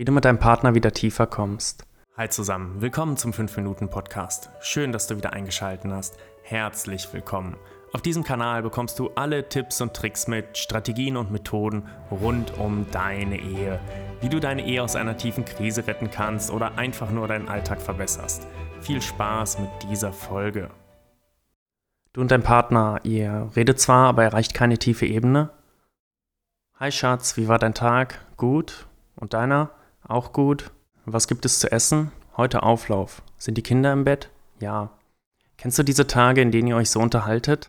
wie du mit deinem Partner wieder tiefer kommst. Hi zusammen, willkommen zum 5-Minuten-Podcast. Schön, dass du wieder eingeschaltet hast. Herzlich willkommen. Auf diesem Kanal bekommst du alle Tipps und Tricks mit, Strategien und Methoden rund um deine Ehe. Wie du deine Ehe aus einer tiefen Krise retten kannst oder einfach nur deinen Alltag verbesserst. Viel Spaß mit dieser Folge. Du und dein Partner, ihr redet zwar, aber erreicht keine tiefe Ebene. Hi Schatz, wie war dein Tag? Gut? Und deiner? Auch gut? Was gibt es zu essen? Heute Auflauf. Sind die Kinder im Bett? Ja. Kennst du diese Tage, in denen ihr euch so unterhaltet?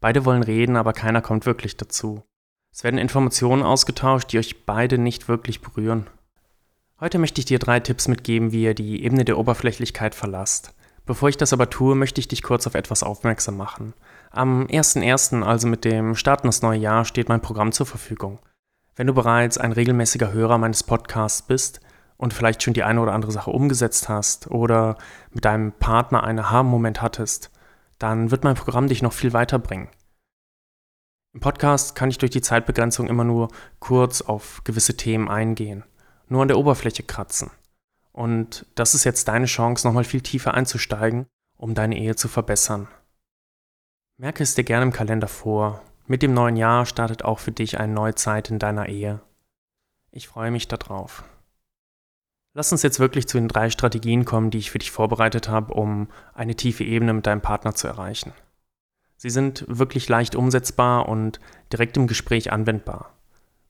Beide wollen reden, aber keiner kommt wirklich dazu. Es werden Informationen ausgetauscht, die euch beide nicht wirklich berühren. Heute möchte ich dir drei Tipps mitgeben, wie ihr die Ebene der Oberflächlichkeit verlasst. Bevor ich das aber tue, möchte ich dich kurz auf etwas aufmerksam machen. Am 1.1., also mit dem Starten des neuen Jahr, steht mein Programm zur Verfügung. Wenn du bereits ein regelmäßiger Hörer meines Podcasts bist und vielleicht schon die eine oder andere Sache umgesetzt hast oder mit deinem Partner einen Aha-Moment hattest, dann wird mein Programm dich noch viel weiterbringen. Im Podcast kann ich durch die Zeitbegrenzung immer nur kurz auf gewisse Themen eingehen, nur an der Oberfläche kratzen. Und das ist jetzt deine Chance, nochmal viel tiefer einzusteigen, um deine Ehe zu verbessern. Merke es dir gerne im Kalender vor. Mit dem neuen Jahr startet auch für dich eine neue Zeit in deiner Ehe. Ich freue mich darauf. Lass uns jetzt wirklich zu den drei Strategien kommen, die ich für dich vorbereitet habe, um eine tiefe Ebene mit deinem Partner zu erreichen. Sie sind wirklich leicht umsetzbar und direkt im Gespräch anwendbar.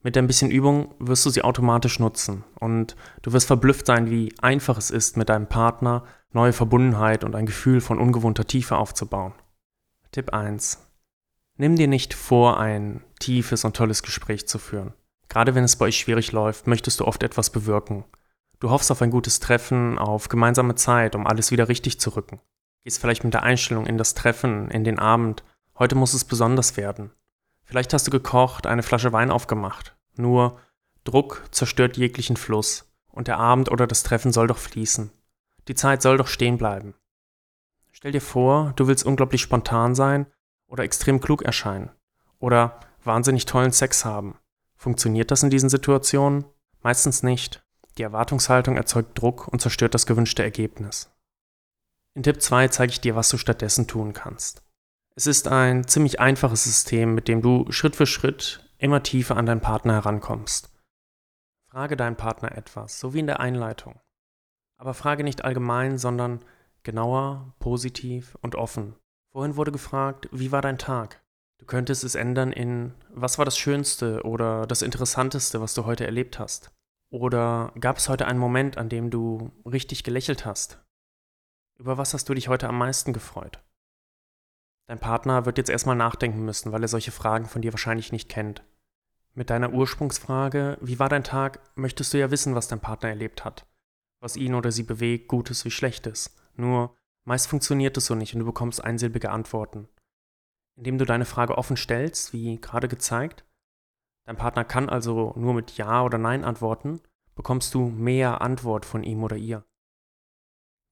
Mit ein bisschen Übung wirst du sie automatisch nutzen und du wirst verblüfft sein, wie einfach es ist, mit deinem Partner neue Verbundenheit und ein Gefühl von ungewohnter Tiefe aufzubauen. Tipp 1. Nimm dir nicht vor, ein tiefes und tolles Gespräch zu führen. Gerade wenn es bei euch schwierig läuft, möchtest du oft etwas bewirken. Du hoffst auf ein gutes Treffen, auf gemeinsame Zeit, um alles wieder richtig zu rücken. Gehst vielleicht mit der Einstellung in das Treffen, in den Abend. Heute muss es besonders werden. Vielleicht hast du gekocht, eine Flasche Wein aufgemacht. Nur Druck zerstört jeglichen Fluss. Und der Abend oder das Treffen soll doch fließen. Die Zeit soll doch stehen bleiben. Stell dir vor, du willst unglaublich spontan sein oder extrem klug erscheinen. Oder wahnsinnig tollen Sex haben. Funktioniert das in diesen Situationen? Meistens nicht. Die Erwartungshaltung erzeugt Druck und zerstört das gewünschte Ergebnis. In Tipp 2 zeige ich dir, was du stattdessen tun kannst. Es ist ein ziemlich einfaches System, mit dem du Schritt für Schritt immer tiefer an deinen Partner herankommst. Frage deinen Partner etwas, so wie in der Einleitung. Aber frage nicht allgemein, sondern genauer, positiv und offen. Vorhin wurde gefragt, wie war dein Tag? Du könntest es ändern in, was war das Schönste oder das Interessanteste, was du heute erlebt hast? Oder gab es heute einen Moment, an dem du richtig gelächelt hast? Über was hast du dich heute am meisten gefreut? Dein Partner wird jetzt erstmal nachdenken müssen, weil er solche Fragen von dir wahrscheinlich nicht kennt. Mit deiner Ursprungsfrage, wie war dein Tag, möchtest du ja wissen, was dein Partner erlebt hat, was ihn oder sie bewegt, Gutes wie Schlechtes. Nur meist funktioniert es so nicht und du bekommst einsilbige Antworten. Indem du deine Frage offen stellst, wie gerade gezeigt, Dein Partner kann also nur mit Ja oder Nein antworten, bekommst du mehr Antwort von ihm oder ihr.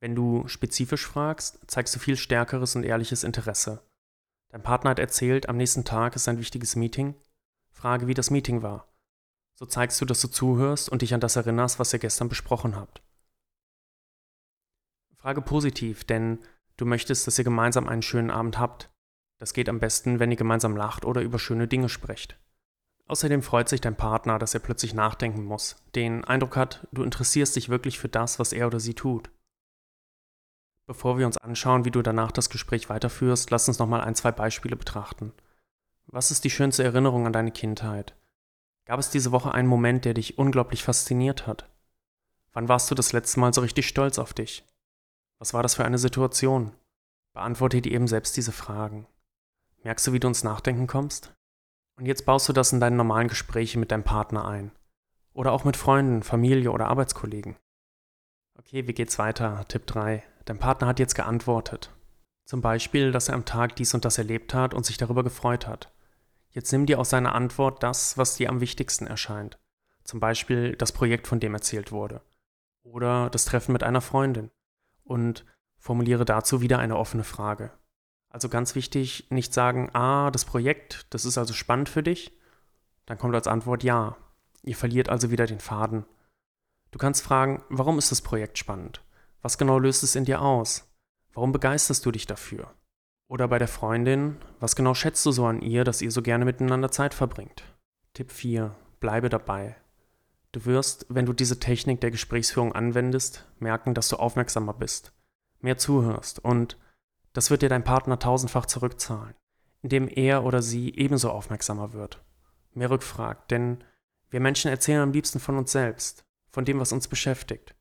Wenn du spezifisch fragst, zeigst du viel stärkeres und ehrliches Interesse. Dein Partner hat erzählt, am nächsten Tag ist ein wichtiges Meeting. Frage, wie das Meeting war. So zeigst du, dass du zuhörst und dich an das erinnerst, was ihr gestern besprochen habt. Frage positiv, denn du möchtest, dass ihr gemeinsam einen schönen Abend habt. Das geht am besten, wenn ihr gemeinsam lacht oder über schöne Dinge sprecht. Außerdem freut sich dein Partner, dass er plötzlich nachdenken muss, den Eindruck hat, du interessierst dich wirklich für das, was er oder sie tut. Bevor wir uns anschauen, wie du danach das Gespräch weiterführst, lass uns nochmal ein, zwei Beispiele betrachten. Was ist die schönste Erinnerung an deine Kindheit? Gab es diese Woche einen Moment, der dich unglaublich fasziniert hat? Wann warst du das letzte Mal so richtig stolz auf dich? Was war das für eine Situation? Beantworte dir eben selbst diese Fragen. Merkst du, wie du ins Nachdenken kommst? Und jetzt baust du das in deine normalen Gespräche mit deinem Partner ein. Oder auch mit Freunden, Familie oder Arbeitskollegen. Okay, wie geht's weiter? Tipp 3. Dein Partner hat jetzt geantwortet. Zum Beispiel, dass er am Tag dies und das erlebt hat und sich darüber gefreut hat. Jetzt nimm dir aus seiner Antwort das, was dir am wichtigsten erscheint. Zum Beispiel das Projekt, von dem erzählt wurde. Oder das Treffen mit einer Freundin. Und formuliere dazu wieder eine offene Frage. Also ganz wichtig, nicht sagen, ah, das Projekt, das ist also spannend für dich. Dann kommt als Antwort ja. Ihr verliert also wieder den Faden. Du kannst fragen, warum ist das Projekt spannend? Was genau löst es in dir aus? Warum begeisterst du dich dafür? Oder bei der Freundin, was genau schätzt du so an ihr, dass ihr so gerne miteinander Zeit verbringt? Tipp 4. Bleibe dabei. Du wirst, wenn du diese Technik der Gesprächsführung anwendest, merken, dass du aufmerksamer bist, mehr zuhörst und das wird dir dein Partner tausendfach zurückzahlen, indem er oder sie ebenso aufmerksamer wird, mehr rückfragt, denn wir Menschen erzählen am liebsten von uns selbst, von dem, was uns beschäftigt.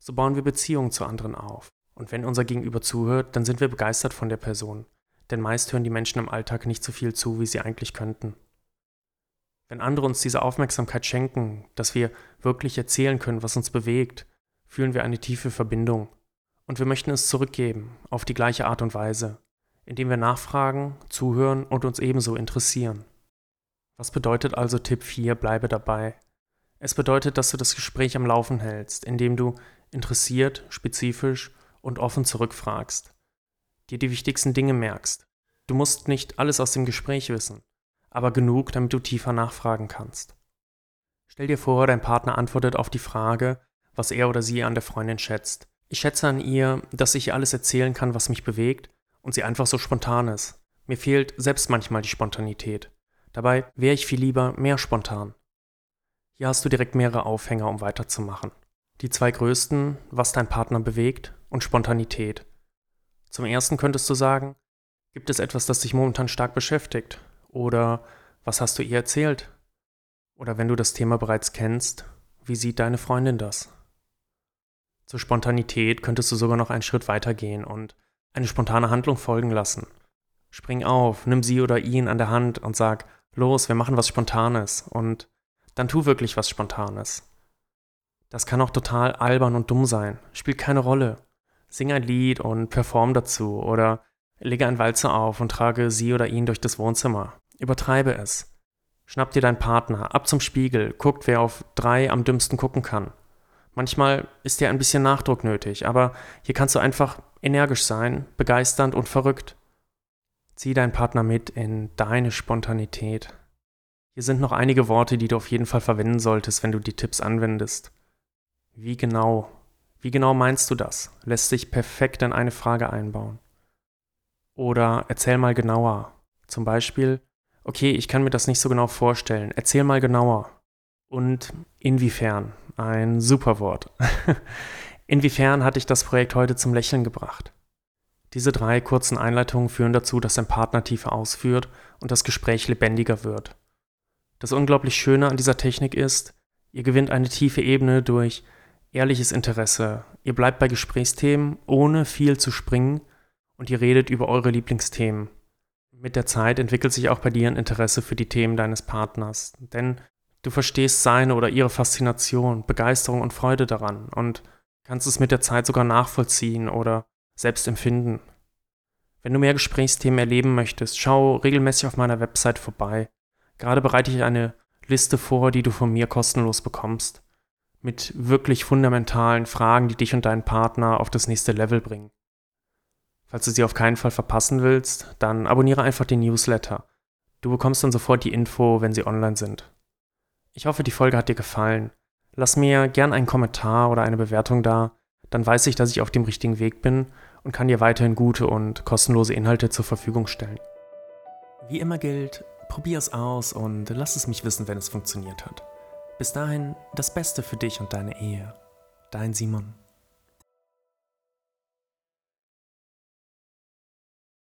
So bauen wir Beziehungen zu anderen auf. Und wenn unser Gegenüber zuhört, dann sind wir begeistert von der Person, denn meist hören die Menschen im Alltag nicht so viel zu, wie sie eigentlich könnten. Wenn andere uns diese Aufmerksamkeit schenken, dass wir wirklich erzählen können, was uns bewegt, fühlen wir eine tiefe Verbindung. Und wir möchten es zurückgeben, auf die gleiche Art und Weise, indem wir nachfragen, zuhören und uns ebenso interessieren. Was bedeutet also Tipp 4, bleibe dabei? Es bedeutet, dass du das Gespräch am Laufen hältst, indem du interessiert, spezifisch und offen zurückfragst, dir die wichtigsten Dinge merkst. Du musst nicht alles aus dem Gespräch wissen aber genug, damit du tiefer nachfragen kannst. Stell dir vor, dein Partner antwortet auf die Frage, was er oder sie an der Freundin schätzt. Ich schätze an ihr, dass ich ihr alles erzählen kann, was mich bewegt und sie einfach so spontan ist. Mir fehlt selbst manchmal die Spontanität. Dabei wäre ich viel lieber mehr spontan. Hier hast du direkt mehrere Aufhänger, um weiterzumachen. Die zwei größten, was dein Partner bewegt und Spontanität. Zum ersten könntest du sagen, gibt es etwas, das dich momentan stark beschäftigt oder was hast du ihr erzählt? Oder wenn du das Thema bereits kennst, wie sieht deine Freundin das? Zur Spontanität könntest du sogar noch einen Schritt weiter gehen und eine spontane Handlung folgen lassen. Spring auf, nimm sie oder ihn an der Hand und sag, los, wir machen was Spontanes und dann tu wirklich was Spontanes. Das kann auch total albern und dumm sein, spielt keine Rolle. Sing ein Lied und perform dazu oder Lege ein Walzer auf und trage sie oder ihn durch das Wohnzimmer. Übertreibe es. Schnapp dir deinen Partner, ab zum Spiegel, guckt, wer auf drei am dümmsten gucken kann. Manchmal ist dir ein bisschen Nachdruck nötig, aber hier kannst du einfach energisch sein, begeisternd und verrückt. Zieh deinen Partner mit in deine Spontanität. Hier sind noch einige Worte, die du auf jeden Fall verwenden solltest, wenn du die Tipps anwendest. Wie genau? Wie genau meinst du das? Lässt sich perfekt in eine Frage einbauen. Oder erzähl mal genauer. Zum Beispiel, okay, ich kann mir das nicht so genau vorstellen. Erzähl mal genauer. Und inwiefern? Ein super Wort. inwiefern hat dich das Projekt heute zum Lächeln gebracht? Diese drei kurzen Einleitungen führen dazu, dass dein Partner tiefer ausführt und das Gespräch lebendiger wird. Das unglaublich Schöne an dieser Technik ist, ihr gewinnt eine tiefe Ebene durch ehrliches Interesse. Ihr bleibt bei Gesprächsthemen, ohne viel zu springen und ihr redet über eure Lieblingsthemen. Mit der Zeit entwickelt sich auch bei dir ein Interesse für die Themen deines Partners, denn du verstehst seine oder ihre Faszination, Begeisterung und Freude daran und kannst es mit der Zeit sogar nachvollziehen oder selbst empfinden. Wenn du mehr Gesprächsthemen erleben möchtest, schau regelmäßig auf meiner Website vorbei. Gerade bereite ich eine Liste vor, die du von mir kostenlos bekommst, mit wirklich fundamentalen Fragen, die dich und deinen Partner auf das nächste Level bringen. Falls du sie auf keinen Fall verpassen willst, dann abonniere einfach den Newsletter. Du bekommst dann sofort die Info, wenn sie online sind. Ich hoffe, die Folge hat dir gefallen. Lass mir gern einen Kommentar oder eine Bewertung da, dann weiß ich, dass ich auf dem richtigen Weg bin und kann dir weiterhin gute und kostenlose Inhalte zur Verfügung stellen. Wie immer gilt, probier es aus und lass es mich wissen, wenn es funktioniert hat. Bis dahin das Beste für dich und deine Ehe. Dein Simon.